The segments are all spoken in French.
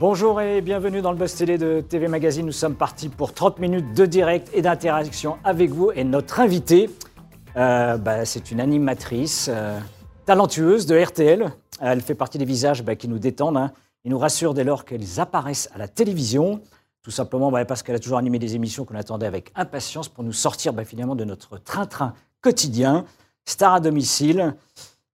Bonjour et bienvenue dans le Buzz Télé de TV Magazine. Nous sommes partis pour 30 minutes de direct et d'interaction avec vous. Et notre invitée, euh, bah, c'est une animatrice euh, talentueuse de RTL. Elle fait partie des visages bah, qui nous détendent. Hein. Ils nous rassurent dès lors qu'elles apparaissent à la télévision. Tout simplement bah, parce qu'elle a toujours animé des émissions qu'on attendait avec impatience pour nous sortir finalement de notre train-train quotidien. Star à domicile,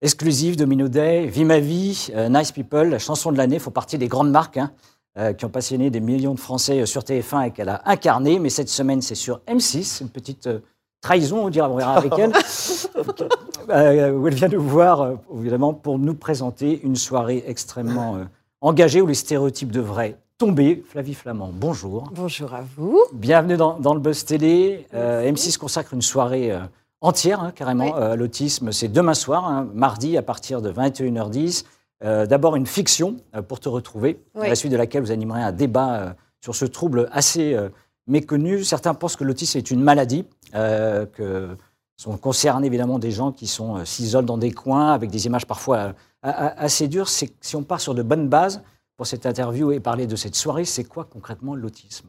exclusive, Domino Day, Vie ma vie, euh, Nice People, la chanson de l'année, font partie des grandes marques hein, euh, qui ont passionné des millions de Français euh, sur TF1 et qu'elle a incarné. Mais cette semaine, c'est sur M6, une petite euh, trahison, on dira, on verra avec elle, euh, où elle vient nous voir, euh, évidemment, pour nous présenter une soirée extrêmement euh, engagée où les stéréotypes devraient tomber. Flavie Flamand, bonjour. Bonjour à vous. Bienvenue dans, dans le Buzz Télé. Euh, M6 consacre une soirée euh, entière, hein, carrément, Oui. euh, à l'autisme. C'est demain soir, hein, mardi, à partir de 21h10. Euh, D'abord, une fiction euh, pour te retrouver, à la suite de laquelle vous animerez un débat euh, sur ce trouble assez méconnu. Certains pensent que l'autisme est une maladie, que sont concernés évidemment des gens qui s'isolent dans des coins avec des images parfois assez dures. Si on part sur de bonnes bases pour cette interview et parler de cette soirée, c'est quoi concrètement l'autisme?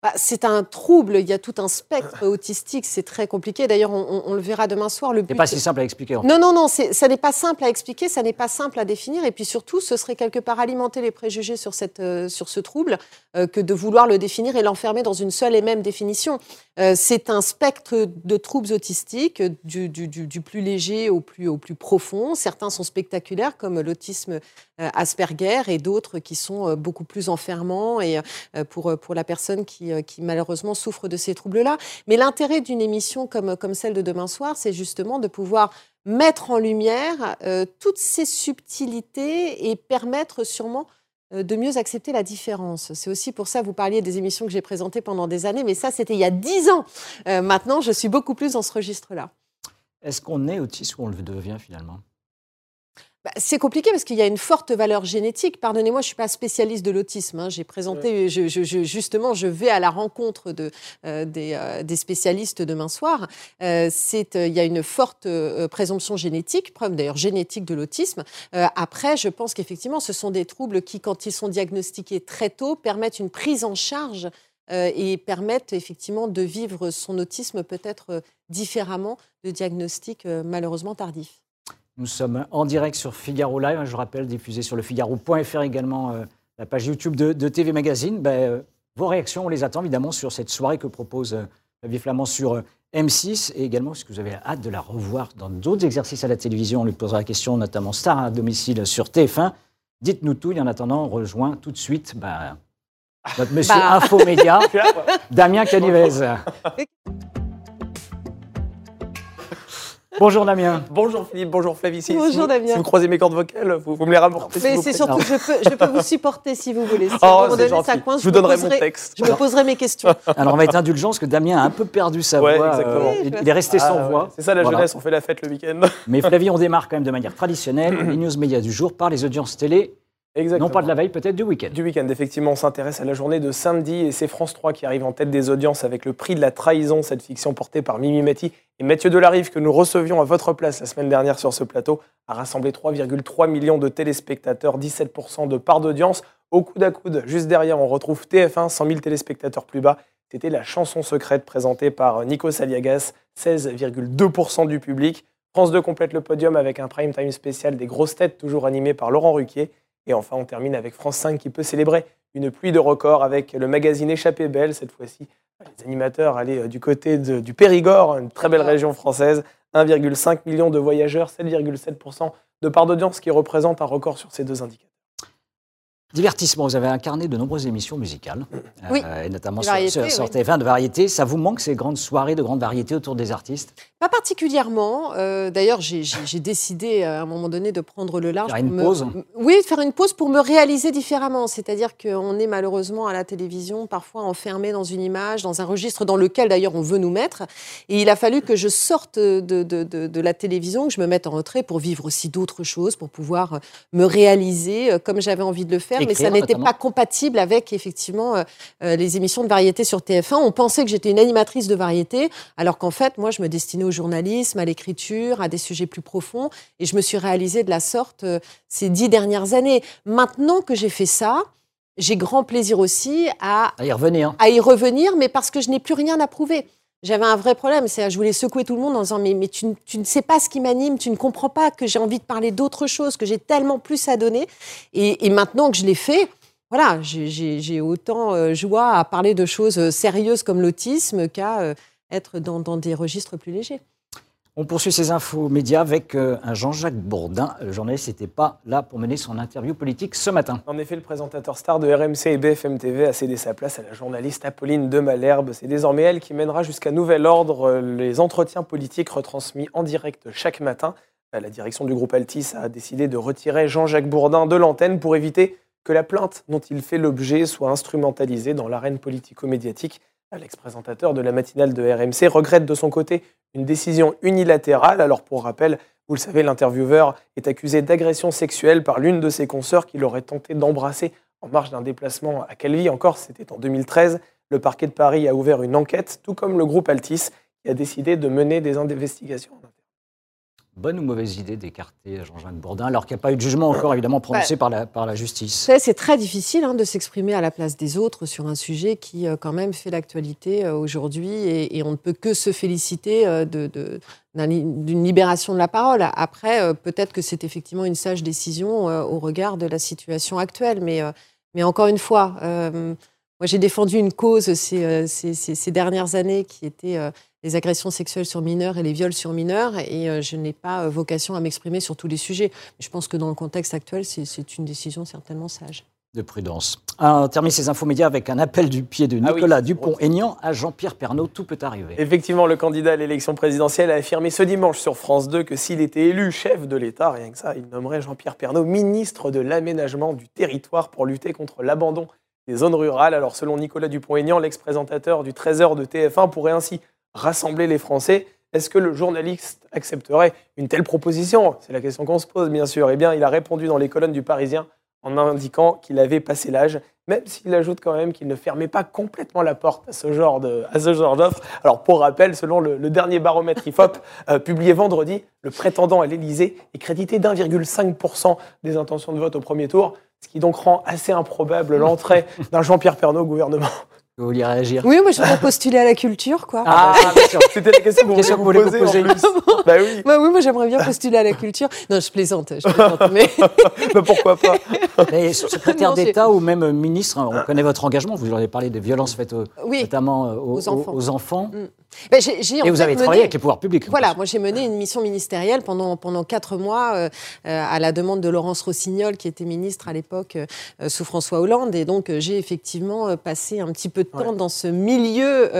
Bah, c'est un trouble, il y a tout un spectre autistique, c'est très compliqué. D'ailleurs, on, on- on le verra demain soir. C'est but- pas si simple à expliquer. en fait. Non, non, non, ça n'est pas simple à expliquer, ça n'est pas simple à définir. Et puis surtout, ce serait quelque part alimenter les préjugés sur, cette, euh, sur ce trouble euh, que de vouloir le définir et l'enfermer dans une seule et même définition. Euh, c'est un spectre de troubles autistiques, du, du- du- du plus léger au plus, au plus profond. Certains sont spectaculaires, comme l'autisme Asperger, et d'autres qui sont beaucoup plus enfermants et, pour, pour la personne qui, euh, qui malheureusement souffre de ces troubles-là. Mais l'intérêt d'une émission comme, comme celle de demain soir, c'est justement de pouvoir mettre en lumière euh, toutes ces subtilités et permettre sûrement euh, de mieux accepter la différence. C'est aussi pour ça, vous parliez des émissions que j'ai présentées pendant des années, mais ça, c'était il y a dix ans. Maintenant, je suis beaucoup plus dans ce registre-là. Est-ce qu'on est autiste ou on le devient finalement? Bah, c'est compliqué parce qu'il y a une forte valeur génétique. Pardonnez-moi, je suis pas spécialiste de l'autisme. hein. J'ai présenté, je- je- je- justement, je vais à la rencontre de, euh, des, euh, des spécialistes demain soir. Euh, il y a une forte présomption génétique, preuve d'ailleurs génétique de l'autisme. Après, je pense qu'effectivement, ce sont des troubles qui, quand ils sont diagnostiqués très tôt, permettent une prise en charge et permettent effectivement de vivre son autisme peut-être différemment de diagnostics malheureusement tardifs. Nous sommes en direct sur Figaro Live, hein, je rappelle, diffusé sur le Figaro.fr également, euh, la page YouTube de, de TV Magazine. Ben, euh, vos réactions, on les attend évidemment sur cette soirée que propose euh, Flavie Flamand sur euh, M6 et également, est-ce que vous avez hâte de la revoir dans d'autres exercices à la télévision? On lui posera la question, notamment Star à domicile sur TF1. Dites-nous tout et en attendant, on rejoint tout de suite ben, notre monsieur Bah. Infomédia, Damien Canivez. Bonjour Damien. Bonjour Philippe, bonjour Flavie. Si, Bonjour si vous, Damien. Si vous croisez mes cordes vocales, vous, vous me les rapportez. Mais vous c'est surtout que je peux, je peux vous supporter si vous voulez. Si Oh, donné, ça coince, Je vous me donnerai mon poserai- texte. Je me poserai mes questions. Alors on va être indulgent parce que Damien a un peu perdu sa Ouais, voix. exactement. il, il est resté Ah, sans ouais. voix. C'est ça la Voilà. jeunesse, on fait la fête le week-end. Mais Flavie, on démarre quand même de manière traditionnelle. les news médias du jour par les audiences télé, Exactement. non pas de la veille, peut-être du week-end. Du week-end, effectivement, on s'intéresse à la journée de samedi et c'est France 3 qui arrive en tête des audiences avec le prix de la trahison, cette fiction portée par Mimi Mati et Mathieu Delarive que nous recevions à votre place la semaine dernière sur ce plateau, a rassemblé 3,3 millions de téléspectateurs, 17% de part d'audience. Au coude à coude, juste derrière, on retrouve TF1, 100 000 téléspectateurs plus bas. C'était la chanson secrète présentée par Nico Saliagas, 16,2% du public. France 2 complète le podium avec un prime time spécial des grosses têtes, toujours animé par Laurent Ruquier. Et enfin, on termine avec France 5 qui peut célébrer une pluie de records avec le magazine Échappée Belle. Cette fois-ci, les animateurs allaient euh, du côté de- du Périgord, une très belle région française. 1,5 million de voyageurs, 7,7% de part d'audience qui représente un record sur ces deux indicateurs. Divertissement, vous avez incarné de nombreuses émissions musicales, Oui. euh, et notamment sur, variété, sur- sur oui. TF1 de variété. Ça vous manque ces grandes soirées de grandes variétés autour des artistes? Pas particulièrement. Euh, D'ailleurs, j'ai- décidé à un moment donné de prendre le large. Faire une me- pause Oui, de faire une pause pour me réaliser différemment. C'est-à-dire qu'on est malheureusement à la télévision parfois enfermé dans une image, dans un registre dans lequel d'ailleurs on veut nous mettre. Et il a fallu que je sorte de, de- de- de la télévision, que je me mette en retrait pour vivre aussi d'autres choses, pour pouvoir me réaliser euh, comme j'avais envie de le faire. Mais ça n'était pas compatible avec effectivement euh, euh, les émissions de variété sur TF1. On pensait que j'étais une animatrice de variété, alors qu'en fait, moi, je me destinais au journalisme, à l'écriture, à des sujets plus profonds. Et je me suis réalisée de la sorte euh, ces dix dernières années. Maintenant que j'ai fait ça, j'ai grand plaisir aussi à, à y revenir. À y revenir, mais parce que je n'ai plus rien à prouver. J'avais un vrai problème, c'est je voulais secouer tout le monde en disant mais, mais tu, ne sais pas ce qui m'anime, tu ne comprends pas que j'ai envie de parler d'autre chose, que j'ai tellement plus à donner. Et, maintenant que je l'ai fait, voilà, j'ai autant euh, joie à parler de choses sérieuses comme l'autisme qu'à euh, être dans des registres plus légers. On poursuit ces infos médias avec euh, un Jean-Jacques Bourdin. Le journaliste n'était pas là pour mener son interview politique ce matin. En effet, le présentateur star de RMC et BFM TV a cédé sa place à la journaliste Apolline de Malherbe. C'est désormais elle qui mènera jusqu'à nouvel ordre euh, les entretiens politiques retransmis en direct chaque matin. Euh, la direction du groupe Altis a décidé de retirer Jean-Jacques Bourdin de l'antenne pour éviter que la plainte dont il fait l'objet soit instrumentalisée dans l'arène politico-médiatique. L'ex-présentateur de la matinale de RMC regrette de son côté une décision unilatérale. Alors pour rappel, vous le savez, l'intervieweur est accusé d'agression sexuelle par l'une de ses consoeurs qu'il aurait tenté d'embrasser en marge d'un déplacement à Calvi. Encore, c'était en 2013. Le parquet de Paris a ouvert une enquête, tout comme le groupe Altis, qui a décidé de mener des investigations bonne ou mauvaise idée d'écarter Jean-Jacques Bourdin, alors qu'il n'y a pas eu de jugement encore évidemment prononcé par, la, par la justice C'est très difficile hein, de s'exprimer à la place des autres sur un sujet qui euh, quand même fait l'actualité euh, aujourd'hui et, on ne peut que se féliciter euh, d'une libération de la parole. Après, peut-être que c'est effectivement une sage décision au regard de la situation actuelle, mais, mais encore une fois, moi j'ai défendu une cause ces, ces, ces, dernières années qui était les agressions sexuelles sur mineurs et les viols sur mineurs, et euh, je n'ai pas euh, vocation à m'exprimer sur tous les sujets. Je pense que dans le contexte actuel, c'est une décision certainement sage. De prudence. On termine ces infos médias avec un appel du pied de ah Nicolas Dupont-Aignan à Jean-Pierre Pernaud. Tout peut arriver. Effectivement, le candidat à l'élection présidentielle a affirmé ce dimanche sur France 2 que s'il était élu chef de l'État, rien que ça, il nommerait Jean-Pierre Pernaud ministre de l'aménagement du territoire pour lutter contre l'abandon des zones rurales. Alors, selon Nicolas Dupont-Aignan, l'ex-présentateur du Trésor de TF1 pourrait ainsi rassembler les Français. Est-ce que le journaliste accepterait une telle proposition? C'est la question qu'on se pose, bien sûr. Eh bien, il a répondu dans les colonnes du Parisien en indiquant qu'il avait passé l'âge, même s'il ajoute quand même qu'il ne fermait pas complètement la porte à ce genre d'offre. Alors, pour rappel, selon le, dernier baromètre IFOP euh, publié vendredi, le prétendant à l'Élysée est crédité d'1,5% des intentions de vote au premier tour, ce qui donc rend assez improbable l'entrée d'un Jean-Pierre Pernaud au gouvernement. Vous vouliez réagir Oui, moi je voudrais postuler à la culture, quoi. Ah, ah bien sûr. C'était la question que vous vouliez vous poser. bah oui. Bah oui, moi j'aimerais bien postuler à la culture. Non, je plaisante, je plaisante mais... mais pourquoi pas mais Secrétaire d'État ou même ministre, on connaît votre engagement. Vous avez parlé des violences faites notamment aux, enfants. Aux enfants. Mm. Ben, et vous avez travaillé avec les pouvoirs publics. Voilà, moi j'ai mené une mission ministérielle pendant, pendant quatre mois euh, euh, à la demande de Laurence Rossignol, qui était ministre à l'époque euh, sous François Hollande. Et donc j'ai effectivement passé un petit peu de temps dans ce milieu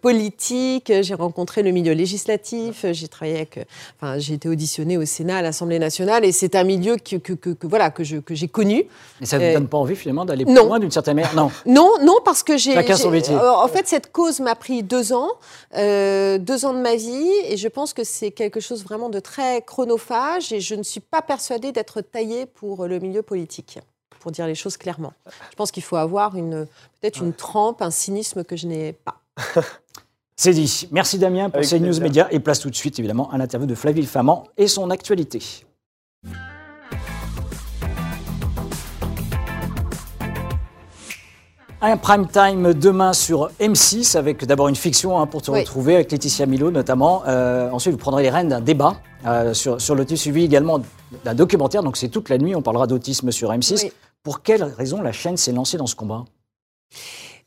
politique. J'ai rencontré le milieu législatif. J'ai travaillé avec. Enfin, j'ai été auditionnée au Sénat, à l'Assemblée nationale. Et c'est un milieu que, que, que, voilà, que, je, que j'ai connu. Mais ça ne vous donne pas envie finalement d'aller plus loin d'une certaine manière? Non. Non, non, parce que j'ai. Chacun son métier. En fait, cette cause m'a pris deux ans. Euh, deux ans de ma vie et je pense que c'est quelque chose vraiment de très chronophage et je ne suis pas persuadée d'être taillée pour le milieu politique, pour dire les choses clairement. Je pense qu'il faut avoir une, peut-être une trempe, un cynisme que je n'ai pas. C'est dit. Merci Damien pour ces news médias et place tout de suite évidemment à l'interview de Flavie Famant et son actualité. Un prime time demain sur M6 avec d'abord une fiction hein, pour te retrouver avec Laetitia Milo notamment. Euh, ensuite, vous prendrez les rênes d'un débat euh, sur, sur l'autisme suivi également d'un documentaire. Donc c'est toute la nuit, on parlera d'autisme sur M6. Pour quelle raison la chaîne s'est lancée dans ce combat?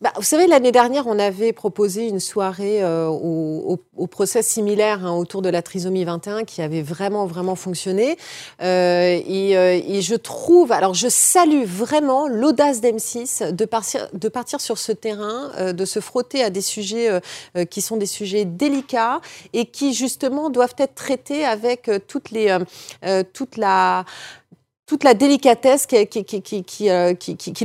Bah, vous savez, l'année dernière, on avait proposé une soirée euh, au, procès similaire hein, autour de la trisomie 21 qui avait vraiment, vraiment fonctionné. Euh, euh, et, je trouve, alors je salue vraiment l'audace d'M6 de partir, de partir sur ce terrain, de se frotter à des sujets qui sont des sujets délicats et qui justement doivent être traités avec toutes les, toute la toute la délicatesse qu'il qui, qui, qui, euh,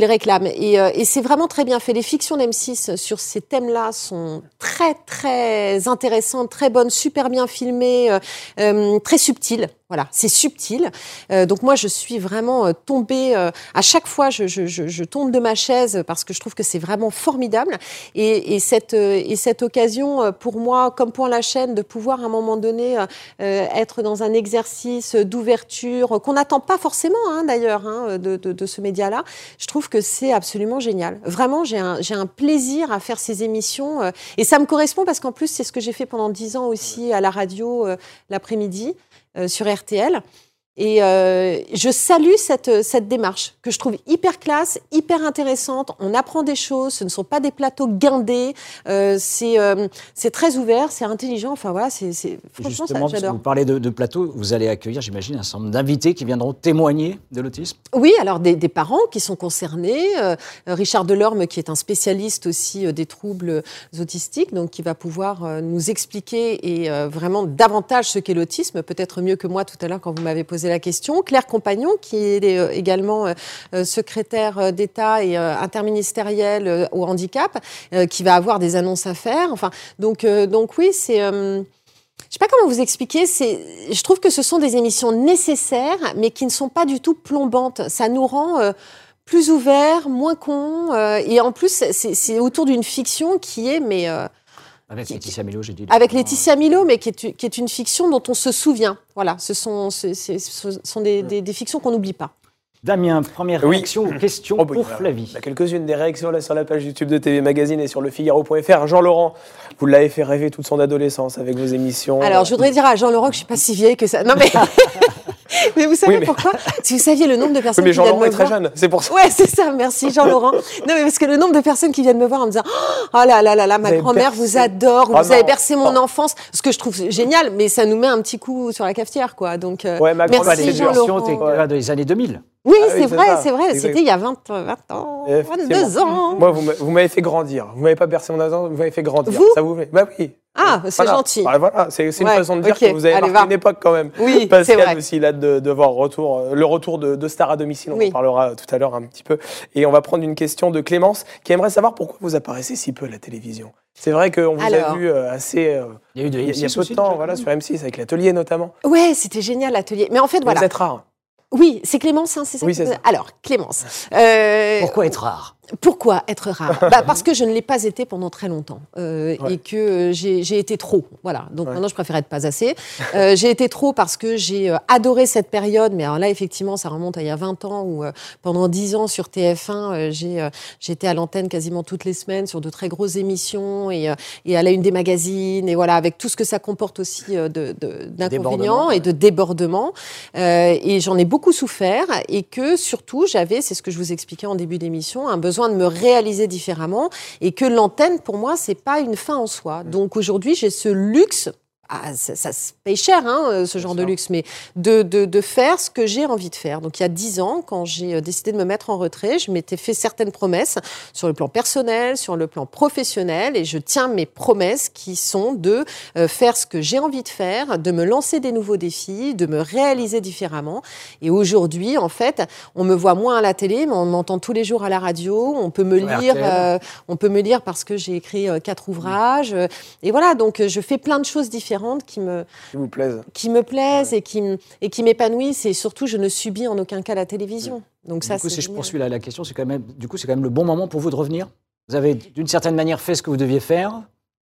réclame. Et, euh, et c'est vraiment très bien fait. Les fictions d'M6 sur ces thèmes-là sont très, très intéressantes, très bonnes, super bien filmées, euh, très subtiles. Voilà, c'est subtil. Euh, donc moi, je suis vraiment euh, tombée. euh, à chaque fois, je, je, je, je tombe de ma chaise parce que je trouve que c'est vraiment formidable. Et, et cette euh, et cette occasion euh, pour moi, comme pour la chaîne, de pouvoir à un moment donné euh, être dans un exercice d'ouverture qu'on n'attend pas forcément, hein, d'ailleurs, hein, de, de, de ce média-là. Je trouve que c'est absolument génial. Vraiment, j'ai un un plaisir à faire ces émissions et ça me correspond parce qu'en plus, c'est ce que j'ai fait pendant dix ans aussi à la radio l'après-midi sur RTL. Et euh, je salue cette, cette démarche que je trouve hyper classe, hyper intéressante. On apprend des choses, ce ne sont pas des plateaux guindés, euh, c'est euh, c'est très ouvert, c'est intelligent. Enfin voilà, c'est franchement, ça, Justement, j'adore. vous parlez de, de plateau, vous allez accueillir, j'imagine, un certain nombre d'invités qui viendront témoigner de l'autisme. Oui, alors des, des parents qui sont concernés. Richard Delorme, qui est un spécialiste aussi des troubles autistiques, donc qui va pouvoir nous expliquer et vraiment davantage ce qu'est l'autisme, peut-être mieux que moi tout à l'heure quand vous m'avez posé la question. Claire Compagnon, qui est euh, également euh, euh, secrétaire d'État et interministérielle au handicap, qui va avoir des annonces à faire. Enfin, donc, donc oui, c'est. je sais pas comment vous expliquer. C'est, je trouve que ce sont des émissions nécessaires, mais qui ne sont pas du tout plombantes. Ça nous rend plus ouverts, moins cons, et en plus, c'est, autour d'une fiction qui est, mais Avec Qui- Laetitia Milo, j'ai dit. avec Laetitia Milo, mais qui est, qui est une fiction dont on se souvient. Voilà, ce sont, ce, c'est- ce sont des, des- des fictions qu'on n'oublie pas. Damien, première Oui. réaction ou question Oh, bah, pour. Flavie. Il y a quelques-unes des réactions là sur la page YouTube de TV Magazine et sur le Figaro.fr. Jean-Laurent, vous l'avez fait rêver toute son adolescence avec vos émissions. Alors, je voudrais dire à Jean Laurent que je suis pas si vieille que ça. Non, mais, mais vous savez Oui, mais- pourquoi? Si vous saviez le nombre de Oui, personnes mais qui viennent Jean-Laurent me est très voir. jeune, c'est pour ça. Ouais, c'est ça, merci Jean-Laurent. Non, mais parce que le nombre de personnes qui viennent me voir en me disant Oh là là là là, ma avez grand-mère bercé- vous adore, Oh vous avez non. bercé mon Oh. enfance, ce que je trouve génial, mais ça nous met un petit coup sur la cafetière, quoi. Donc, euh, Ouais, ma Merci. Jean-Laurent. Ouais. des années 2000. Oui, Ah oui, c'est vrai, c'est vrai, c'était il y a 20, 20 ans, Effectivement. 22 ans. Moi, vous m'a- vous m'avez fait grandir. Vous m'avez pas bercé mon enfance, vous m'avez fait grandir. Vous Ça vous fait Bah oui. Ah, c'est Voilà. gentil. Bah, voilà, c'est c'est une Ouais, façon de dire que vous avez allez, marqué va. une époque quand même. Oui, c'est Pascal vrai. aussi, il a hâte de, de voir retour, euh, le retour de, de Star à domicile. On Oui. en parlera tout à l'heure un petit peu. Et on va prendre une question de Clémence qui aimerait savoir pourquoi vous apparaissez si peu à la télévision. C'est vrai qu'on vous a vu euh, assez. euh, Il y a eu de il y a- il y a M6 peu de temps, voilà, sur M6 avec l'atelier notamment. Ouais, c'était génial l'atelier. Mais en fait, Vous voilà. êtes rare. Oui, c'est Clémence, hein, c'est ça Oui, que vous- ça. Alors, Clémence. euh, Pourquoi être rare? Pourquoi être rare? Bah Parce que je ne l'ai pas été pendant très longtemps euh, Ouais. et que euh, j'ai été trop. Voilà. Donc Ouais. maintenant, je préfère être pas assez. Euh, j'ai été trop parce que j'ai euh, adoré cette période. Mais alors là, effectivement, ça remonte à il y a 20 ans où euh, pendant 10 ans sur TF1, euh, j'ai j'étais à l'antenne quasiment toutes les semaines sur de très grosses émissions et, euh, et à la une des magazines et voilà avec tout ce que ça comporte aussi euh, de- de- d'inconvénients et de débordements. Euh, et j'en ai beaucoup souffert et que surtout j'avais, c'est ce que je vous expliquais en début d'émission, un besoin de me réaliser différemment et que l'antenne pour moi c'est pas une fin en soi. Donc aujourd'hui j'ai ce luxe. Ah, ça, ça se paye cher, hein, euh, ce genre de luxe, mais de, de, de faire ce que j'ai envie de faire. Donc, il y a dix ans, quand j'ai euh, décidé de me mettre en retrait, je m'étais fait certaines promesses sur le plan personnel, sur le plan professionnel, et je tiens mes promesses qui sont de euh, faire ce que j'ai envie de faire, de me lancer des nouveaux défis, de me réaliser différemment. Et aujourd'hui, en fait, on me voit moins à la télé, mais on m'entend tous les jours à la radio. On peut me lire, euh, on peut me lire parce que j'ai écrit quatre ouvrages. Et voilà, donc je fais plein de choses différentes qui me, Qui vous plaise. qui me plaisent et qui, et qui m'épanouissent. Et surtout, je ne subis en aucun cas la télévision. Donc ça, Du coup, c'est si je poursuis la, la question, c'est quand même, du coup, c'est quand même le bon moment pour vous de revenir. Vous avez d'une certaine manière fait ce que vous deviez faire.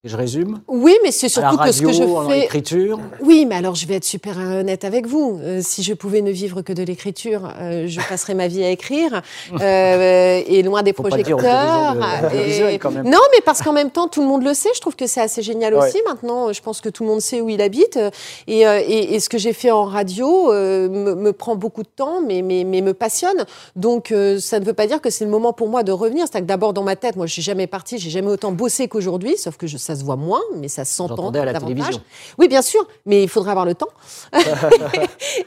Et je résume. Oui, mais c'est À la surtout que ce que je fais. écriture. Oui, mais alors je vais être super honnête avec vous. Euh, si je pouvais ne vivre que de l'écriture, euh, je passerais ma vie à écrire euh, et loin des Faut pas le dire aux projecteurs. de- quand même. Non, mais parce qu'en même temps, tout le monde le sait. Je trouve que c'est assez génial Ouais. aussi. Maintenant, je pense que tout le monde sait où il habite. Et, euh, et- et ce que j'ai fait en radio me, me prend beaucoup de temps, mais, mais, mais me passionne. Donc, ça ne veut pas dire que c'est le moment pour moi de revenir. C'est que d'abord, dans ma tête, moi, je suis jamais partie, j'ai jamais autant bossé qu'aujourd'hui, sauf que je- ça se voit moins, mais ça s'entend à la davantage. télévision. Oui, bien sûr, mais il faudrait avoir le temps.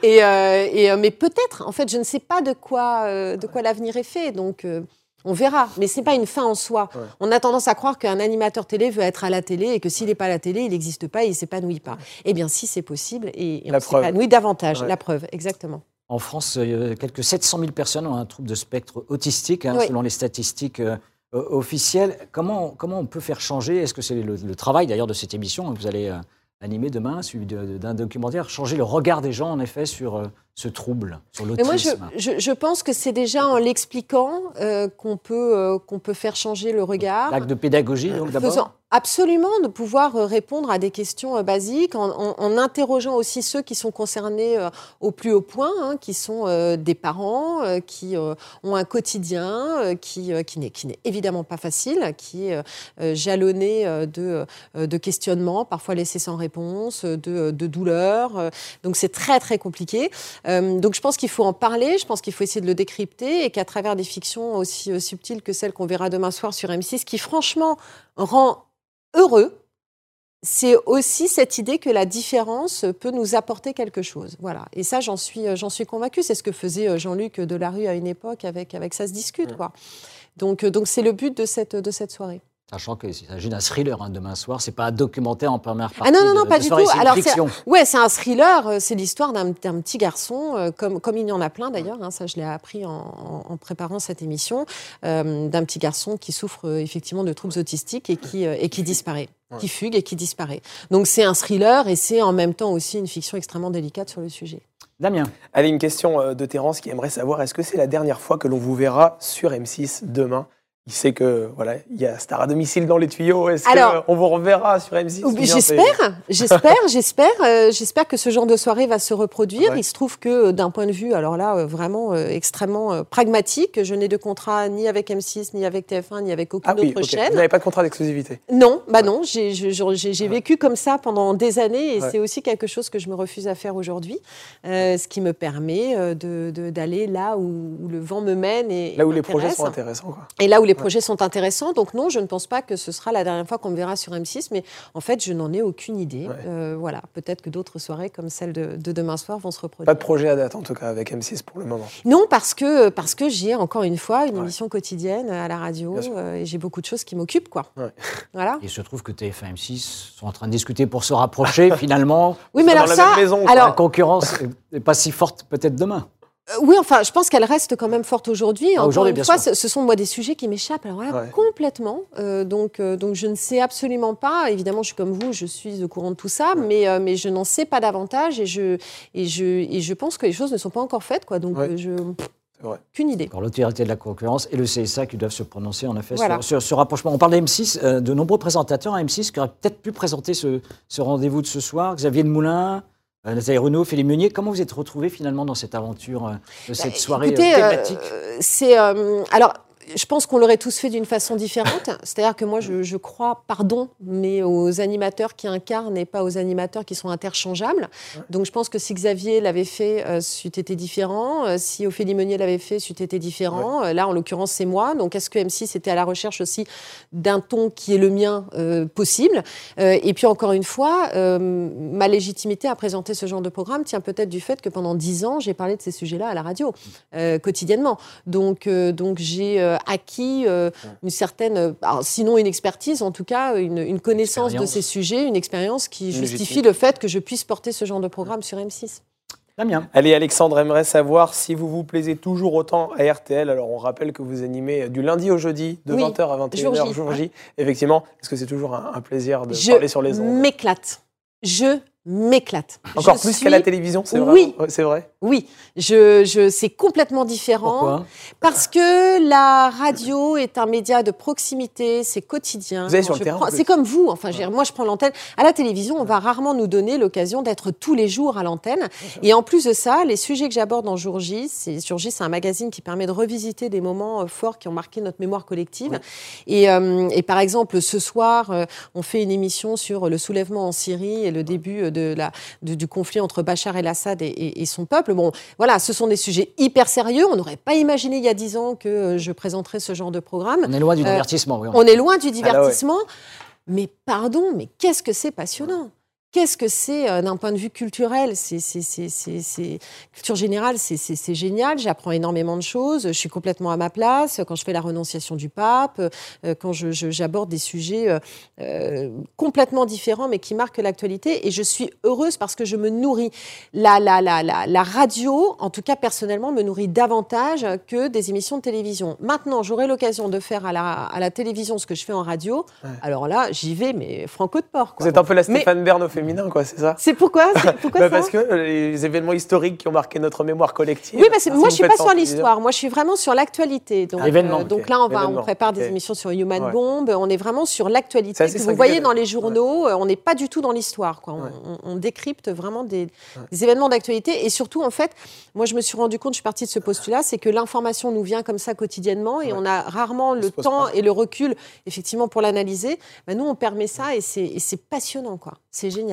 et, euh, et, euh, mais peut-être, en fait, je ne sais pas de quoi, euh, de quoi l'avenir est fait, donc euh, on verra. Mais c'est pas une fin en soi. Ouais. On a tendance à croire qu'un animateur télé veut être à la télé et que s'il n'est pas à la télé, il n'existe pas et il s'épanouit pas. Eh bien, si c'est possible, et, et La on preuve. s'épanouit davantage. Ouais. La preuve, exactement. En France, quelques 700 000 personnes ont un trouble de spectre autistique, hein, Oui. selon les statistiques euh, officielles. Comment, comment on peut faire changer? Est-ce que c'est le, le travail d'ailleurs de cette émission que vous allez euh, animé demain, suivi d'un documentaire, changer le regard des gens, en effet, sur euh, ce trouble, sur Mais moi, je, l'autisme? je- je pense que c'est déjà en l'expliquant euh, qu'on peut, euh, qu'on peut faire changer le regard. L'acte de pédagogie, donc d'abord? Absolument de pouvoir euh, répondre à des questions euh, basiques en, interrogeant aussi ceux qui sont concernés euh, au plus haut point, hein, qui sont des parents, qui ont un quotidien qui, qui n'est évidemment pas facile, qui est jalonné de, de questionnements, parfois laissés sans réponse, de, de douleurs. donc c'est très très compliqué. Donc je pense qu'il faut en parler, je pense qu'il faut essayer de le décrypter et qu'à travers des fictions aussi subtiles que celles qu'on verra demain soir sur M6, qui franchement rend heureux, c'est aussi cette idée que la différence peut nous apporter quelque chose. Voilà. Et ça, j'en suis, euh, j'en suis convaincue. C'est ce que faisait euh, Jean-Luc Delarue à une époque avec, avec Ça se discute. Quoi. Donc, euh, donc c'est le but de cette, de cette soirée. Sachant qu'il s'agit d'un thriller hein, demain soir, c'est pas un documentaire en première partie. Ah non, non, non, de- pas de du soirée, tout. c'est une Alors, c'est- fiction. Ouais, c'est un thriller. euh, C'est l'histoire d'un petit garçon, euh, comme, comme il y en a plein d'ailleurs. hein, ça, je l'ai appris en, préparant cette émission, euh, d'un petit garçon qui souffre euh, effectivement de troubles autistiques et qui, et qui disparaît, qui fugue et qui disparaît. Donc c'est un thriller et c'est en même temps aussi une fiction extrêmement délicate sur le sujet. Damien, Allez, une question de Terence qui aimerait savoir est-ce que c'est la dernière fois que l'on vous verra sur M6 demain? Il sait que voilà, il y a Star à domicile dans les tuyaux. Est-ce qu'on vous reverra sur M6 ou bien c'est- J'espère, j'espère, j'espère, euh, j'espère que ce genre de soirée va se reproduire. Ouais. Il se trouve que euh, d'un point de vue, alors là, euh, vraiment euh, extrêmement euh, pragmatique, je n'ai de contrat ni avec M6, ni avec TF1, ni avec aucune Ah oui, autre chaîne. Vous n'avez pas de contrat d'exclusivité. Non, bah non, j'ai vécu comme ça pendant des années et c'est aussi quelque chose que je me refuse à faire aujourd'hui, ce qui me permet euh, de- de- d'aller là où, où le vent me mène et Là où les projets sont intéressants. Quoi. Et là où les projets sont intéressants, donc non, je ne pense pas que ce sera la dernière fois qu'on me verra sur M6, mais en fait, je n'en ai aucune idée. Ouais. Euh, voilà, peut-être que d'autres soirées comme celle de, de demain soir vont se reproduire. Pas de projet à date en tout cas avec M6 pour le moment. Non, parce que, parce que j'ai encore une fois une Ouais. émission quotidienne à la radio euh, et j'ai beaucoup de choses qui m'occupent, quoi. Ouais. Voilà. il se trouve que TF1 et M6 sont en train de discuter pour se rapprocher finalement. Oui, mais alors ça, maison, quoi. La alors concurrence n'est pas si forte peut-être demain. Euh, Oui, enfin, je pense qu'elle reste quand même forte aujourd'hui. Ah, Encore aujourd'hui, une bien fois, sûr. ce, ce sont moi des sujets qui m'échappent. Alors là, Ouais. complètement. Euh, donc, euh, donc, je ne sais absolument pas. Évidemment, je suis comme vous, je suis au courant de tout ça, mais, euh, mais je n'en sais pas davantage et je, et je, et je pense que les choses ne sont pas encore faites, quoi. Donc, Ouais. je, qu'une idée. Alors l'autorité de la concurrence et le CSA qui doivent se prononcer en effet Voilà. sur, ce rapprochement. On parle d'M6, euh, de nombreux présentateurs à M6 qui auraient peut-être pu présenter ce, ce rendez-vous de ce soir. Xavier de Moulin, euh, Nathalie Renaud, Philippe Meunier. Comment vous êtes retrouvés finalement dans cette aventure euh, de cette Bah, soirée euh, écoutez, euh, thématique? c'est euh, alors. Je pense qu'on l'aurait tous fait d'une façon différente. C'est-à-dire que moi, je, je crois, pardon, mais aux animateurs qui incarnent et pas aux animateurs qui sont interchangeables. Donc, je pense que si Xavier l'avait fait, euh, c'eût été différent. Euh, si Ophélie Meunier l'avait fait, c'eût été différent. Euh, là, en l'occurrence, c'est moi. Donc, est-ce que M6 était à la recherche aussi d'un ton qui est le mien euh, possible? Et puis, encore une fois, ma légitimité à présenter ce genre de programme tient peut-être du fait que pendant dix ans, j'ai parlé de ces sujets-là à la radio, euh, quotidiennement. Donc, donc j'ai acquis euh, une certaine, euh, alors, sinon une expertise, en tout cas une, une connaissance de ces sujets, une expérience qui Une justifie le fait que je puisse porter ce genre de programme sur M6. Damien. Allez, Alexandre aimerait savoir si vous vous plaisez toujours autant à RTL. Alors, on rappelle que vous animez du lundi au jeudi, de Oui, 20h à 21h, jour J, jour J. Effectivement, est-ce que c'est toujours un, un plaisir de Je parler sur les ondes? m'éclate. Je m'éclate. Encore Je plus suis- qu'à la télévision, c'est vrai Oui. C'est vrai Oui, je, je, c'est complètement différent. Pourquoi? Parce que la radio est un média de proximité, c'est quotidien. Vous allez sur le terrain, en prends-. C'est comme vous. Enfin, dire, moi, je prends l'antenne. À la télévision, on va rarement nous donner l'occasion d'être tous les jours à l'antenne. Et en plus de ça, les sujets que j'aborde dans Jour J, c'est Jour J, c'est un magazine qui permet de revisiter des moments euh, forts qui ont marqué notre mémoire collective. Et, euh, et par exemple, ce soir, euh, on fait une émission sur le soulèvement en Syrie et le début de la, du conflit entre Bachar el-Assad et, et- et son peuple. Bon, voilà, ce sont des sujets hyper sérieux. On n'aurait pas imaginé il y a dix ans que euh, je présenterais ce genre de programme. On est loin du Euh, divertissement. oui. On est loin du là, ouais. divertissement. Mais pardon, mais qu'est-ce que c'est passionnant Qu'est-ce que c'est euh, d'un point de vue culturel? C'est culture générale, c'est- génial. J'apprends énormément de choses. Je suis complètement à ma place quand je fais la renonciation du pape, euh, quand j'aborde des sujets euh, complètement différents, mais qui marquent l'actualité. Et je suis heureuse parce que je me nourris. La, la, la, la, la radio, en tout cas personnellement, me nourrit davantage que des émissions de télévision. Maintenant, j'aurai l'occasion de faire à la, à la télévision ce que je fais en radio. Alors là, j'y vais, mais franco de porc. quoi. Vous êtes un peu la Mais- Stéphane Bern au féminin. quoi, c'est ça C'est pourquoi, Bah, ça Parce que euh, les événements historiques qui ont marqué notre mémoire collective. Oui, si moi, je suis faites pas sur l'histoire. Moi, je suis vraiment sur l'actualité. Donc, Ah, euh, donc là, on, va, on Événement, prépare des émissions sur Human Ouais. Bomb. On est vraiment sur l'actualité. que Vous voyez dans les journaux, euh, on n'est pas du tout dans l'histoire. quoi. On, Ouais. on- on décrypte vraiment des, des événements d'actualité. Et surtout, en fait, moi, je me suis rendu compte, je suis partie de ce postulat, c'est que l'information nous vient comme ça quotidiennement et on a rarement le temps et le recul, effectivement, pour l'analyser. Ben, nous, on permet ça et c'est et c'est passionnant. quoi. C'est génial.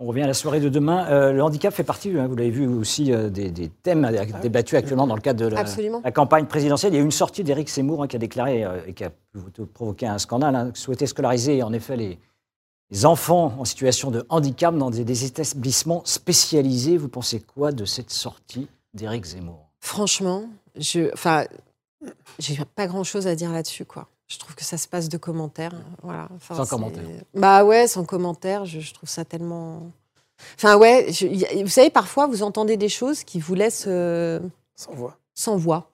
On revient à la soirée de demain. Euh, le handicap fait partie, hein, vous l'avez vu aussi, euh, des, des thèmes euh, débattus actuellement dans le cadre de la, campagne présidentielle. Il y a eu une sortie d'Éric Seymour hein, qui a déclaré euh, et qui a pu provoquer un scandale, hein, souhaitait scolariser en effet les, les enfants en situation de handicap dans des, des établissements spécialisés. Vous pensez quoi de cette sortie d'Éric Zemmour? Franchement, je, enfin, j'ai pas grand chose à dire là-dessus, quoi. Je trouve que ça se passe de commentaires, voilà. Enfin, Sans c'est- commentaire. Bah ouais, sans commentaire. Je, je trouve ça tellement. Enfin ouais, je- y a- vous savez, parfois vous entendez des choses qui vous laissent euh, Sans voix. sans voix.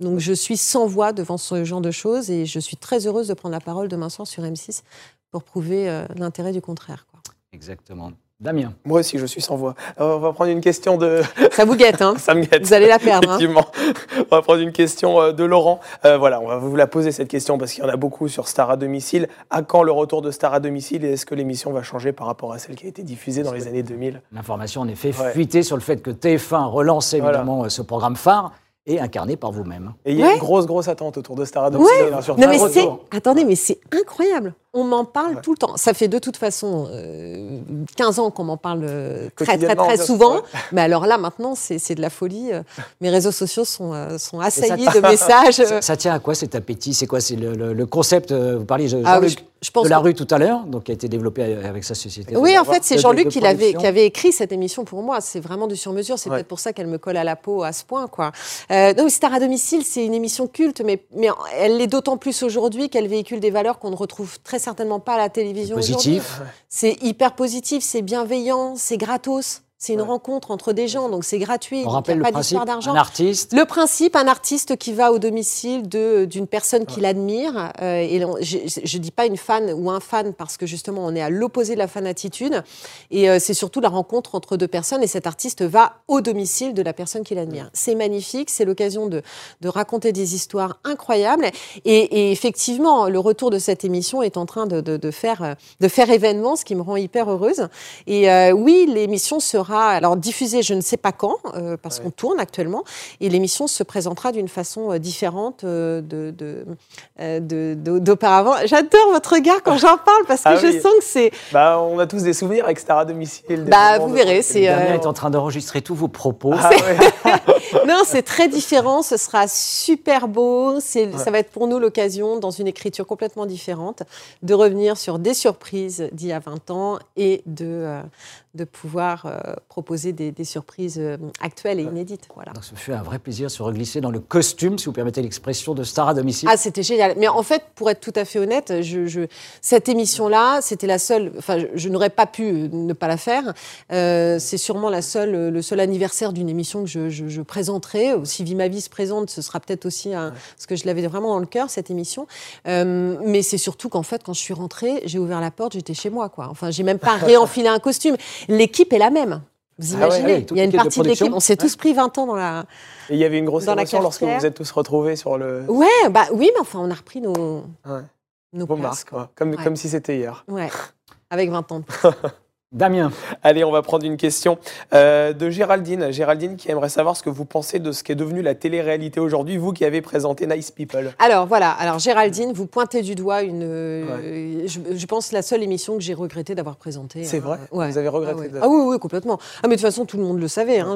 Donc je suis sans voix devant ce genre de choses et je suis très heureuse de prendre la parole demain soir sur M6 pour prouver euh, l'intérêt du contraire. quoi. Exactement. Damien. Moi aussi, je suis sans voix. On va prendre une question de. Ça vous guette, hein Ça me guette. Vous allez la perdre. hein. Effectivement. On va prendre une question euh, de Laurent. Euh, voilà, on va vous la poser cette question parce qu'il y en a beaucoup sur Star à domicile. À quand le retour de Star à domicile et est-ce que l'émission va changer par rapport à celle qui a été diffusée dans les années 2000 L'information en effet Ouais. fuitée sur le fait que TF1 relance évidemment euh, ce programme phare et incarné par vous-même. Et il y a Ouais. une grosse, grosse attente autour de Star à domicile. hein, sur Non un mais retour. c'est attendez mais c'est incroyable. On m'en parle Ouais. tout le temps. Ça fait de toute façon euh, 15 ans qu'on m'en parle euh, très très très souvent. Mais alors là maintenant c'est de la folie. Euh, Mes réseaux sociaux sont euh, sont assaillis de messages. Ça, ça tient à quoi cet appétit? C'est quoi? C'est le, le- le concept Vous parliez de Ah Jean-Luc oui, je, je pense de la que- rue tout à l'heure, donc qui a été développé avec sa société. Oui, en fait, c'est Jean-Luc qui, avait écrit cette émission pour moi. C'est vraiment du sur-mesure. C'est Ouais. peut-être pour ça qu'elle me colle à la peau à ce point. Quoi. Donc, Star à domicile, c'est une émission culte, mais, mais elle l'est d'autant plus aujourd'hui qu'elle véhicule des valeurs qu'on ne retrouve très certainement pas à la télévision aujourd'hui. Positif. C'est hyper positif, c'est bienveillant, c'est gratos. C'est une Ouais. rencontre entre des gens, donc c'est gratuit. On rappelle il le pas principe d'argent. un artiste. Le principe, un artiste qui va au domicile de- d'une personne qu'il admire, euh, et je ne dis pas une fan ou un fan parce que justement on est à l'opposé de la fanatitude, et euh, c'est surtout la rencontre entre deux personnes, et cet artiste va au domicile de la personne qu'il admire. C'est magnifique, c'est l'occasion de, de raconter des histoires incroyables, et, et effectivement, le retour de cette émission est en train de, de- de faire, euh, de faire événement, ce qui me rend hyper heureuse. Et euh, oui, l'émission sera alors diffusée, je ne sais pas quand, euh, parce Ouais. qu'on tourne actuellement, et l'émission se présentera d'une façon euh, différente euh, de, de, euh, de- de- d'auparavant. J'adore votre regard quand j'en parle, parce que Ah je oui. sens que c'est... Bah, on a tous des souvenirs avec Star à domicile. Bah, vous de- verrez, c'est, Damien euh, est en train d'enregistrer tous vos propos. Ah ouais. Non, c'est très différent, ce sera super beau, c'est, ça va être pour nous l'occasion, dans une écriture complètement différente, de revenir sur des surprises d'il y a 20 ans et de, euh, de pouvoir euh, proposer des, des surprises euh, actuelles et inédites. Voilà. Donc, ce fut un vrai plaisir de se reglisser dans le costume, si vous permettez l'expression, de star à domicile. Ah, c'était génial. Mais en fait, pour être tout à fait honnête, je, je- cette émission-là, c'était la seule. Enfin, je, je n'aurais pas pu euh, ne pas la faire. Euh, c'est sûrement la seule, euh, le seul anniversaire d'une émission que je, je- je présenterai. Si Vie ma vie se présente, ce sera peut-être aussi un, parce que je l'avais vraiment dans le cœur cette émission. Euh, mais c'est surtout qu'en fait, quand je suis rentrée, j'ai ouvert la porte, j'étais chez moi, quoi. Enfin, j'ai même pas réenfilé un costume. L'équipe est la même. Vous Ah ouais, imaginez Il y a une de partie de l'équipe. On s'est tous pris 20 ans dans la. Et il y avait une grosse émotion lorsque vous êtes tous retrouvés sur le. Ouais, bah oui, mais enfin, on a repris nos, Ouais. nos Vos places, marques, quoi. quoi. Comme, comme si c'était hier. Ouais, avec 20 ans. Damien, Allez, on va prendre une question euh, de Géraldine. Géraldine qui aimerait savoir ce que vous pensez de ce qui est devenu la télé-réalité aujourd'hui, vous qui avez présenté Nice People. Alors voilà, alors Géraldine, vous pointez du doigt une, euh, je, je pense, la seule émission que j'ai regretté d'avoir présentée. C'est hein. vrai Ouais. Vous avez regretté Ah, ouais. Ah oui, oui, complètement. Ah mais de toute façon, tout le monde le savait. Hein.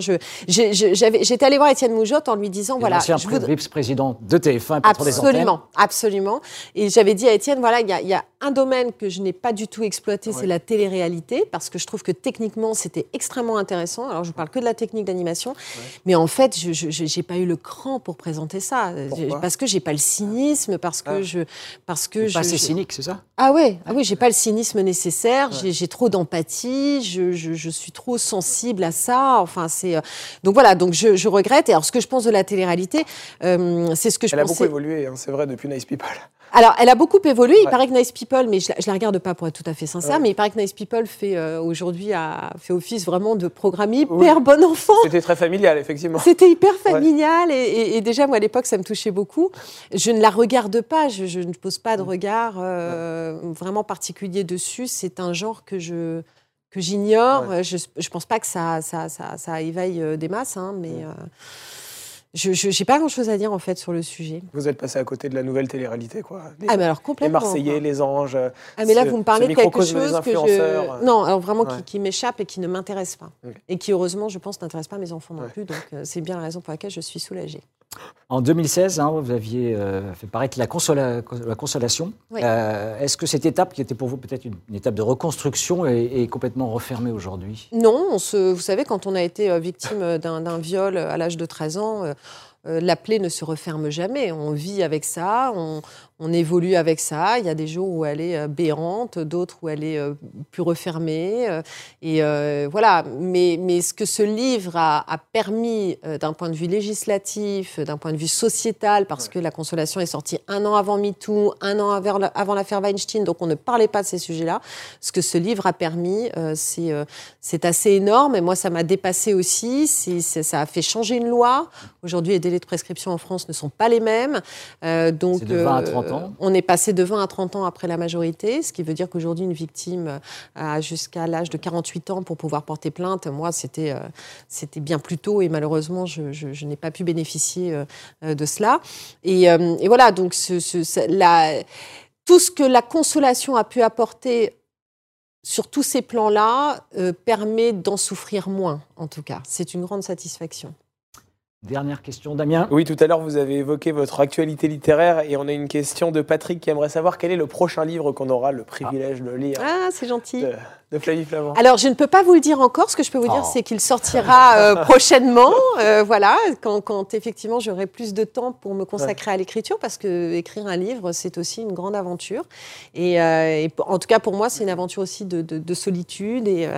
J'étais allée voir Étienne Moujotte en lui disant, voilà, l'ancien je voudrais- vice-président de TF1, patron des antennes. Absolument, absolument. Et j'avais dit à Étienne, voilà, il y, a- il y a un domaine que je n'ai pas du tout exploité, Ouais. c'est la télé-réalité, parce que je trouve que techniquement, c'était extrêmement intéressant. Alors, je ne parle que de la technique d'animation, mais en fait, je n'ai pas eu le cran pour présenter ça, Pourquoi parce que j'ai pas le cynisme, parce que Ah. je, parce que je, Pas assez cynique, c'est ça? Ah ouais, ah oui, j'ai pas le cynisme nécessaire, j'ai- j'ai trop d'empathie, je, je- je suis trop sensible à ça. Enfin, c'est euh, donc voilà, donc je, je regrette. Et alors, ce que je pense de la télé-réalité, euh, c'est ce que je Elle a beaucoup pensais. évolué, hein, c'est vrai, depuis Nice People. Alors, elle a beaucoup évolué. Il paraît que Nice People, mais je la, la regarde pas pour être tout à fait sincère, mais il paraît que Nice People fait euh, aujourd'hui a fait office vraiment de programme hyper bon enfant. C'était très familial, effectivement. C'était hyper familial et, déjà moi à l'époque ça me touchait beaucoup. Je ne la regarde pas, je, ne pose pas de regard euh, vraiment particulier dessus. C'est un genre que je que j'ignore. Je ne pense pas que ça, ça, ça, ça éveille euh, des masses, hein, mais je n'ai pas grand-chose à dire en fait sur le sujet. Vous êtes passé à côté de la nouvelle télé-réalité, quoi. Les, ah, mais alors complètement. Les Marseillais, les anges. Ah, mais là, vous me parlez de quelque chose que je. Non, alors vraiment qui, m'échappe et qui ne m'intéresse pas. Et qui, heureusement, je pense, n'intéresse pas mes enfants non plus. Donc, euh, c'est bien la raison pour laquelle je suis soulagée. En 2016, hein, vous aviez euh, fait paraître la, la consolation. Euh, est-ce que cette étape, qui était pour vous peut-être une, étape de reconstruction, est, complètement refermée aujourd'hui? Non, vous savez, quand on a été victime d'un viol à l'âge de 13 ans, la plaie ne se referme jamais. On vit avec ça, on, on évolue avec ça. Il y a des jours où elle est euh, béante, d'autres où elle est euh, plus refermée. Euh, et voilà. Mais, mais ce que ce livre a, permis d'un point de vue législatif, d'un point de vue sociétal, parce que la consolation est sortie un an avant MeToo, un an avant l'affaire Weinstein, donc on ne parlait pas de ces sujets-là. Ce que ce livre a permis, c'est assez énorme. Et moi, ça m'a dépassé aussi. ça a fait changer une loi. Aujourd'hui, les délais de prescription en France ne sont pas les mêmes. donc, c'est de 20 à 30 ans on est passé de 20 à 30 ans après la majorité, ce qui veut dire qu'aujourd'hui, une victime a jusqu'à l'âge de 48 ans pour pouvoir porter plainte. Moi, c'était euh, bien plus tôt et malheureusement, je, n'ai pas pu bénéficier euh, de cela. Et, euh, voilà, donc tout ce que la consolation a pu apporter sur tous ces plans-là permet d'en souffrir moins, en tout cas. C'est une grande satisfaction. Dernière question, Damien. Oui, tout à l'heure, vous avez évoqué votre actualité littéraire et on a une question de Patrick qui aimerait savoir quel est le prochain livre qu'on aura le privilège de lire. Ah, c'est gentil de Flavie Flamand Alors, je ne peux pas vous le dire encore. Ce que je peux vous dire, oh. c'est qu'il sortira euh, prochainement. Euh, voilà, quand, effectivement j'aurai plus de temps pour me consacrer à l'écriture, parce que écrire un livre, c'est aussi une grande aventure. Et, euh, en tout cas, pour moi, c'est une aventure aussi de, solitude. Et,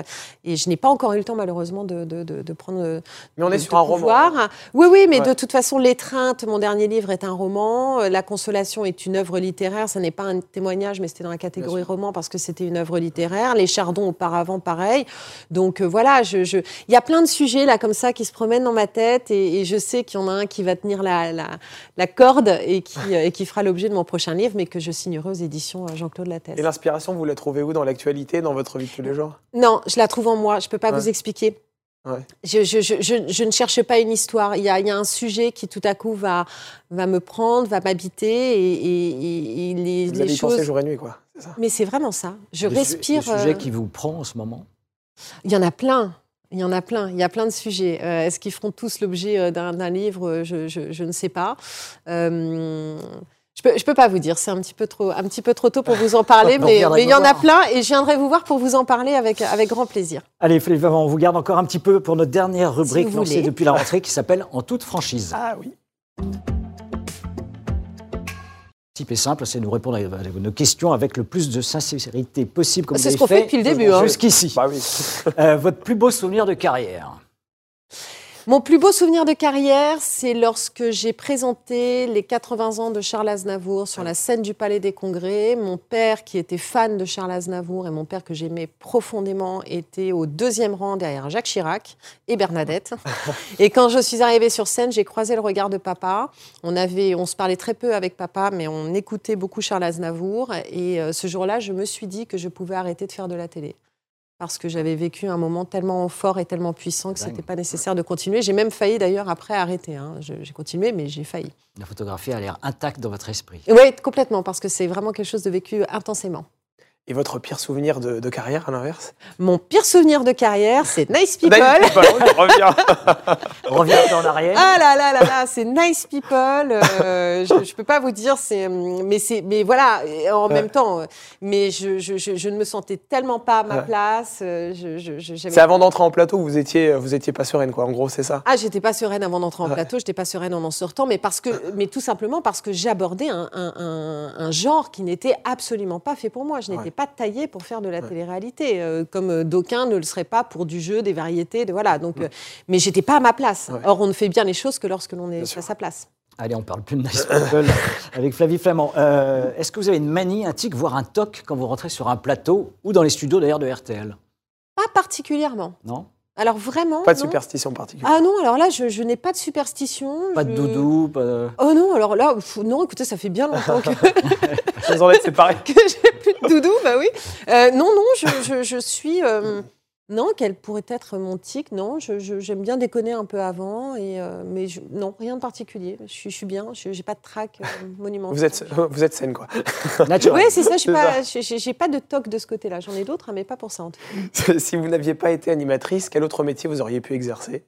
et je n'ai pas encore eu le temps, malheureusement, de, prendre. Mais on est sur un roman. Oui, oui, mais de toute façon, L'étreinte, mon dernier livre, est un roman. La Consolation est une œuvre littéraire. Ce n'est pas un témoignage, mais c'était dans la catégorie roman parce que c'était une œuvre littéraire. Les Chardons auparavant, pareil. Donc euh, voilà, il je, y a plein de sujets là comme ça qui se promènent dans ma tête et, je sais qu'il y en a un qui va tenir la, la, corde et qui, euh, et qui fera l'objet de mon prochain livre, mais que je signerai aux éditions euh, Jean-Claude Lattès. Et l'inspiration, vous la trouvez où dans l'actualité, dans votre vie de tous les jours? Non, je la trouve en moi. Je ne peux pas vous expliquer. Je, je, je, je, ne cherche pas une histoire. Il y, a, il y, a, un sujet qui tout à coup va, va me prendre, va m'habiter et, et, et, les, vous les choses. jour et nuit, quoi. Mais c'est vraiment ça. Je respire. Le sujet euh, qui vous prend en ce moment? Il y en a plein. Il y en a plein, il y a plein de sujets. Euh, est-ce qu'ils feront tous l'objet euh, d'un livre? Je, je, ne sais pas. Je peux, je peux pas vous dire, c'est un petit peu trop, un petit peu trop tôt pour vous en parler, mais, il y en a plein et je viendrai vous voir pour vous en parler avec, avec grand plaisir. Allez, on vous garde encore un petit peu pour notre dernière rubrique lancée depuis la rentrée qui s'appelle En toute franchise. Ah oui et simple, c'est nous répondre à nos questions avec le plus de sincérité possible, comme C'est ce qu'on fait depuis le début. Hein. Jusqu'ici. Bah oui. euh, votre plus beau souvenir de carrière mon plus beau souvenir de carrière, c'est lorsque j'ai présenté les 80 ans de Charles Aznavour sur la scène du Palais des Congrès. Mon père, qui était fan de Charles Aznavour, et mon père que j'aimais profondément, était au deuxième rang derrière Jacques Chirac et Bernadette. et quand je suis arrivée sur scène, j'ai croisé le regard de papa. On, avait, on se parlait très peu avec papa, mais on écoutait beaucoup Charles Aznavour. Et euh, ce jour-là, je me suis dit que je pouvais arrêter de faire de la télé parce que j'avais vécu un moment tellement fort et tellement puissant que ce n'était pas nécessaire de continuer. J'ai même failli d'ailleurs après arrêter. Hein. J'ai continué, mais j'ai failli. La photographie a l'air intacte dans votre esprit. Oui, complètement, parce que c'est vraiment quelque chose de vécu intensément. Et votre pire souvenir de, carrière, à l'inverse? Mon pire souvenir de carrière, c'est Nice People. Nice People, reviens. reviens en arrière. Ah là là là là, c'est Nice People. Euh, je ne peux pas vous dire, c'est, mais, c'est, mais voilà, en même temps, mais je, je, je, ne me sentais tellement pas à ma place. Euh, c'est avant d'entrer en plateau, vous étiez, vous étiez pas sereine, quoi. En gros, c'est ça? Ah, j'étais pas sereine avant d'entrer en plateau, j'étais pas sereine en en sortant, mais, parce que, mais tout simplement parce que j'abordais un, un, un, genre qui n'était absolument pas fait pour moi. Je n'étais pas taillé pour faire de la télé-réalité, euh, comme euh, d'aucuns ne le seraient pas pour du jeu, des variétés, de, voilà. Donc, euh, mais j'étais pas à ma place. Or, on ne fait bien les choses que lorsque l'on est à sa place. Allez, on parle plus de Nice People avec Flavie Flamand. Euh, Est-ce que vous avez une manie, un tic, voire un toc quand vous rentrez sur un plateau ou dans les studios d'ailleurs de RTL Pas particulièrement. Non? Alors vraiment. Pas de non. superstition particulière. Ah non, alors là, je, je n'ai pas de superstition. Pas de je- doudou pas de- Oh non, alors là, pff, non, écoutez, ça fait bien longtemps que, Vous en êtes séparés. que j'ai plus de doudou, bah oui. Euh, non, non, je, je- je suis. euh, non, quel pourrait être mon tic Non, j'aime bien déconner un peu avant, et, euh, mais je- non, rien de particulier. Je suis, je suis bien, je n'ai pas de trac euh, monumental. Vous êtes, vous êtes saine, quoi. Oui, c'est ça, je suis C'est pas- pas de toc de ce côté-là. J'en ai d'autres, hein, mais pas pour ça en tout cas. si vous n'aviez pas été animatrice, quel autre métier vous auriez pu exercer?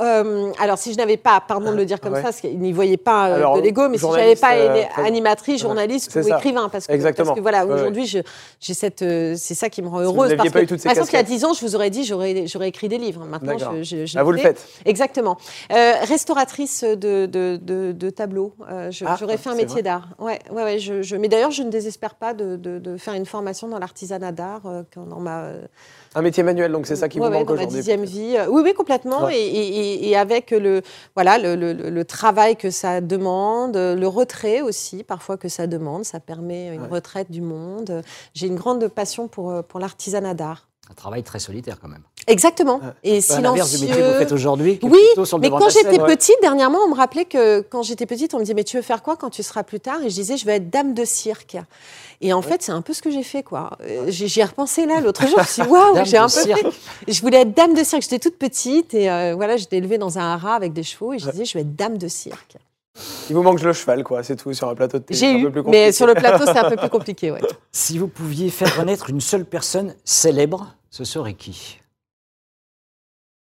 Euh, alors, si je n'avais pas, pardon de le dire comme Ouais. ça, parce qu'ils n'y voyaient pas euh, Alors, de l'ego, mais si je n'avais pas euh, animatrice, journaliste ou ça. écrivain, parce que, Exactement. parce que voilà, Ouais, aujourd'hui, j'ai cette, c'est ça qui me rend Si vous heureuse. parce pas que, eu toutes ces par exemple, il y a casquettes. 10 ans, je vous aurais dit, j'aurais, écrit des livres. Maintenant, je, je, je Ah, vous le faites Exactement. Restauratrice de, de, de, de tableaux. Ah, j'aurais fait un métier d'art. Ouais, ouais, ouais, je, mais d'ailleurs, je ne désespère pas de, faire une formation dans l'artisanat d'art dans ma Un métier manuel, donc c'est ça qui Ouais, vous ouais, manque aujourd'hui. dixième vie. Euh, Oui, oui, complètement. Ouais. Et, et- et- et avec le, voilà, le, le- travail que ça demande, le retrait aussi, parfois que ça demande, ça permet une retraite du monde. J'ai une grande passion pour, euh, pour l'artisanat d'art. Un travail très solitaire quand même. Exactement. Ouais. Et À l'inverse du métier que vous faites silencieux. aujourd'hui. Oui, plutôt sur le mais quand j'étais petite, dernièrement, on me rappelait que quand j'étais petite, on me disait Mais tu veux faire quoi quand tu seras plus tard? Et je disais Je vais être dame de cirque. Et en fait, c'est un peu ce que j'ai fait, quoi. Euh, J'y ai repensé là l'autre jour. Je me suis dit, waouh, Dame j'ai un de peu cirque. fait. Je voulais être dame de cirque. J'étais toute petite et euh, voilà, j'étais élevée dans un haras avec des chevaux et je disais, je vais être dame de cirque. Il vous manque le cheval, quoi, c'est tout, sur un plateau de télé. J'ai un eu, peu plus mais sur le plateau, c'est un peu plus compliqué, ouais. Si vous pouviez faire renaître une seule personne célèbre, ce serait qui?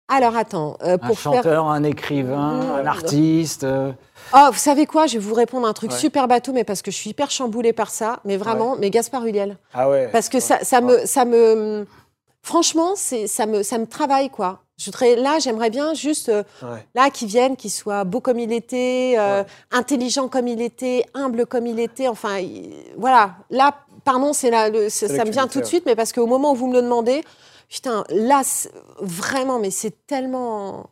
Alors attends, euh, Un pour faire. chanteur, un écrivain, Mmh. un artiste euh, Oh, vous savez quoi? Je vais vous répondre un truc Ouais. super bateau, mais parce que je suis hyper chamboulée par ça, mais vraiment, mais Gaspard Huliel. Ah ouais. Parce que ça, ça me, ça me, franchement, c'est, ça me, ça me travaille quoi. Je là, j'aimerais bien juste euh, là qu'il vienne, qu'il soit beau comme il était, intelligent comme il était, humble comme il était. Enfin, il- voilà. Là, pardon, c'est là, le- c'est- C'est ça me vient tout de suite, mais parce qu'au moment où vous me le demandez, putain, là, vraiment, mais c'est tellement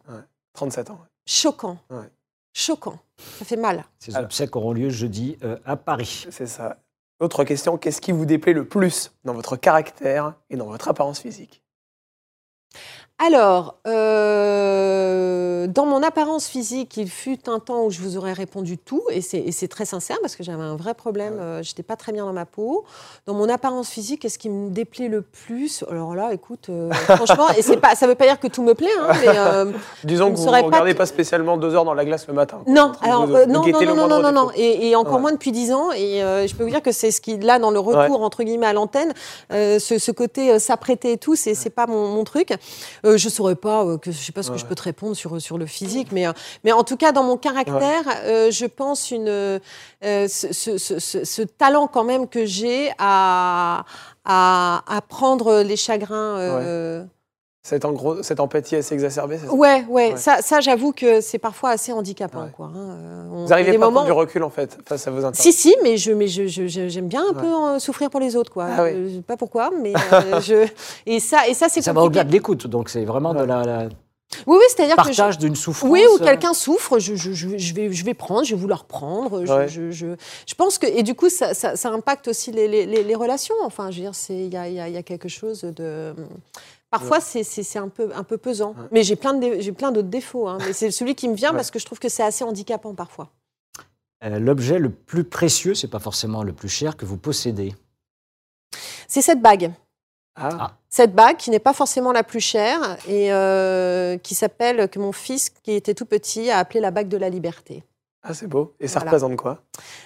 37 ans. choquant, Ouais. choquant. Ça fait mal. Ces obsèques auront lieu jeudi euh, à Paris. C'est ça. Autre question, qu'est-ce qui vous déplaît le plus dans votre caractère et dans votre apparence physique? Alors, euh, dans mon apparence physique, il fut un temps où je vous aurais répondu tout, et c'est très sincère parce que j'avais un vrai problème, euh, j'étais pas très bien dans ma peau. Dans mon apparence physique, qu'est-ce qui me déplaît le plus? Alors là, écoute, euh, franchement, et c'est pas, ça veut pas dire que tout me plaît, hein, mais euh, Disons que vous ne regardez pas spécialement deux heures dans la glace le matin. non, alors non, non, non, non, non, non, et, et encore Ouais. moins depuis 10 ans. Et je peux vous dire que c'est ce qui, là, dans le retour entre guillemets à l'antenne, ce, ce côté s'apprêter et tout, c'est c'est pas mon, mon truc. Euh, je saurais pas euh, que je sais pas ce que je peux te répondre sur sur le physique, mais euh, mais en tout cas dans mon caractère, euh, je pense une euh, ce, ce- ce- ce- ce talent quand même que j'ai à, à à prendre les chagrins. euh, Cette, en gros, cette empathie assez exacerbée, c'est ça? Ouais, ouais, Ouais. ça, ça j'avoue que c'est parfois assez handicapant. Ouais. Quoi, hein. Euh, on- Vous n'arrivez pas à moments... prendre du recul, en fait, face à vos interventions Si, si, mais je, mais je, je- je- j'aime bien un Ouais. peu euh, souffrir pour les autres, quoi. Ah oui. Euh, je sais pas pourquoi, mais euh, je et ça, et ça c'est Ça va au-delà de l'écoute, donc c'est vraiment de la, la Oui, oui, c'est-à-dire que je- partage d'une souffrance. oui, ou quelqu'un souffre, je, je, je, je vais, je vais prendre, je vais vouloir prendre. Je, Ouais. je, je, je pense que et du coup ça, ça, ça impacte aussi les, les, relations. Enfin, je veux dire, c'est il y a, il y a- il y a quelque chose de Parfois, c'est- un peu, un peu pesant. Ouais. Mais j'ai plein de dé- j'ai plein d'autres défauts. hein. Mais c'est celui qui me vient Ouais. parce que je trouve que c'est assez handicapant parfois. euh, L'objet le plus précieux, c'est pas forcément le plus cher que vous possédez. C'est cette bague. Ah, Ah. Cette bague qui n'est pas forcément la plus chère et euh, qui s'appelle, que mon fils, qui était tout petit, a appelé la bague de la liberté. ah, c'est beau. Et ça Voilà. représente quoi?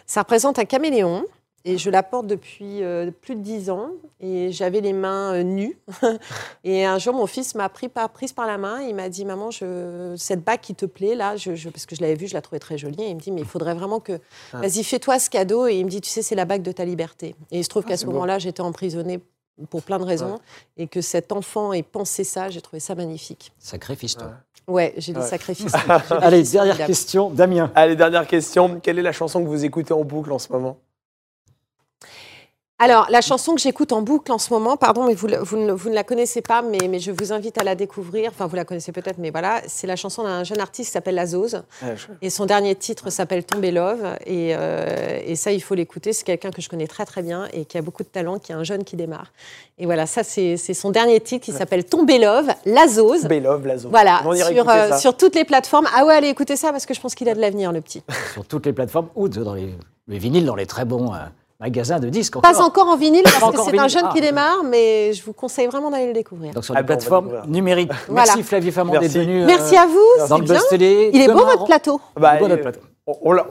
Ça représente un caméléon et je la porte depuis euh, plus de dix ans et j'avais les mains euh, nues. et un jour, mon fils m'a pris par, prise par la main et il m'a dit Maman, je, cette bague qui te plaît, là, je, je- parce que je l'avais vue, je la trouvais très jolie. Et il me dit Mais il faudrait vraiment que. Ah. Vas-y, fais-toi ce cadeau. Et il me dit Tu sais, c'est la bague de ta liberté. Et il se trouve Ah, qu'à ce moment-là, j'étais emprisonnée pour plein de raisons et que cet enfant ait pensé ça, j'ai trouvé ça magnifique. Sacré fiston. Ouais. Ouais, j'ai des Ouais. sacrifices. Allez, dernière question, Damien. Allez, dernière question. Quelle est la chanson que vous écoutez en boucle en ce moment? Alors, la chanson que j'écoute en boucle en ce moment, pardon, mais vous, vous ne, vous ne la connaissez pas, mais, mais je vous invite à la découvrir. Enfin, vous la connaissez peut-être, mais voilà, c'est la chanson d'un jeune artiste qui s'appelle La Zose. Ouais, je- Et son dernier titre s'appelle Tomber Love. Et, euh, et ça, il faut l'écouter. C'est quelqu'un que je connais très, très bien et qui a beaucoup de talent, qui est un jeune qui démarre. Et voilà, ça, c'est c'est son dernier titre qui s'appelle Tomber Love, La Zose. Bélov, Lazo. Voilà, sur, euh, ça. sur toutes les plateformes. Ah ouais, allez écouter ça parce que je pense qu'il a de l'avenir, le petit. Sur toutes les plateformes ou dans les, les vinyles dans les très bons euh, magasins de disques. Pas encore en vinyle parce que c'est un jeune Ah. qui démarre, mais je vous conseille vraiment d'aller le découvrir. Donc sur découvrir. numériques. Voilà. Merci Flavie Famand d'être venue. euh, Merci à vous, dans c'est le bien. Télé. Il est beau votre plateau. Bah, Bon, euh, notre plateau. On l'a-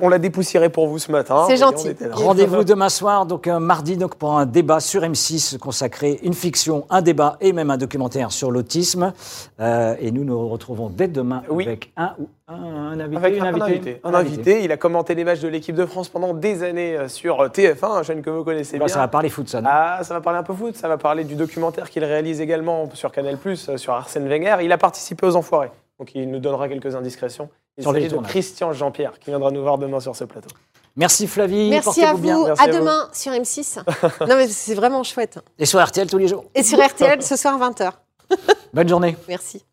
on dépoussiéré pour vous ce matin. C'est on gentil. Rendez-vous demain soir, donc un mardi, donc pour un débat sur M6 consacré une fiction, un débat et même un documentaire sur l'autisme. Euh, et nous nous retrouvons dès demain Oui. avec un ou un, un invité, Avec un, invité. Un invité. Il a commenté les matchs de l'équipe de France pendant des années euh, sur euh, TF1, un chaîne que vous connaissez Bah, bien. ça va parler foot, ça. non? Ah, ça va parler un peu foot, ça va parler du documentaire qu'il réalise également sur Canal+, euh, sur Arsène Wenger. Il a participé aux Enfoirés, donc il nous donnera quelques indiscrétions. Sur les de. Christian Jean-Pierre qui viendra nous voir demain sur ce plateau. Merci Flavie. Merci à vous. bien. Merci à à vous. demain sur M6. non, mais c'est vraiment chouette. Et sur RTL tous les jours. Et sur RTL ce soir 20h. Bonne journée. Merci.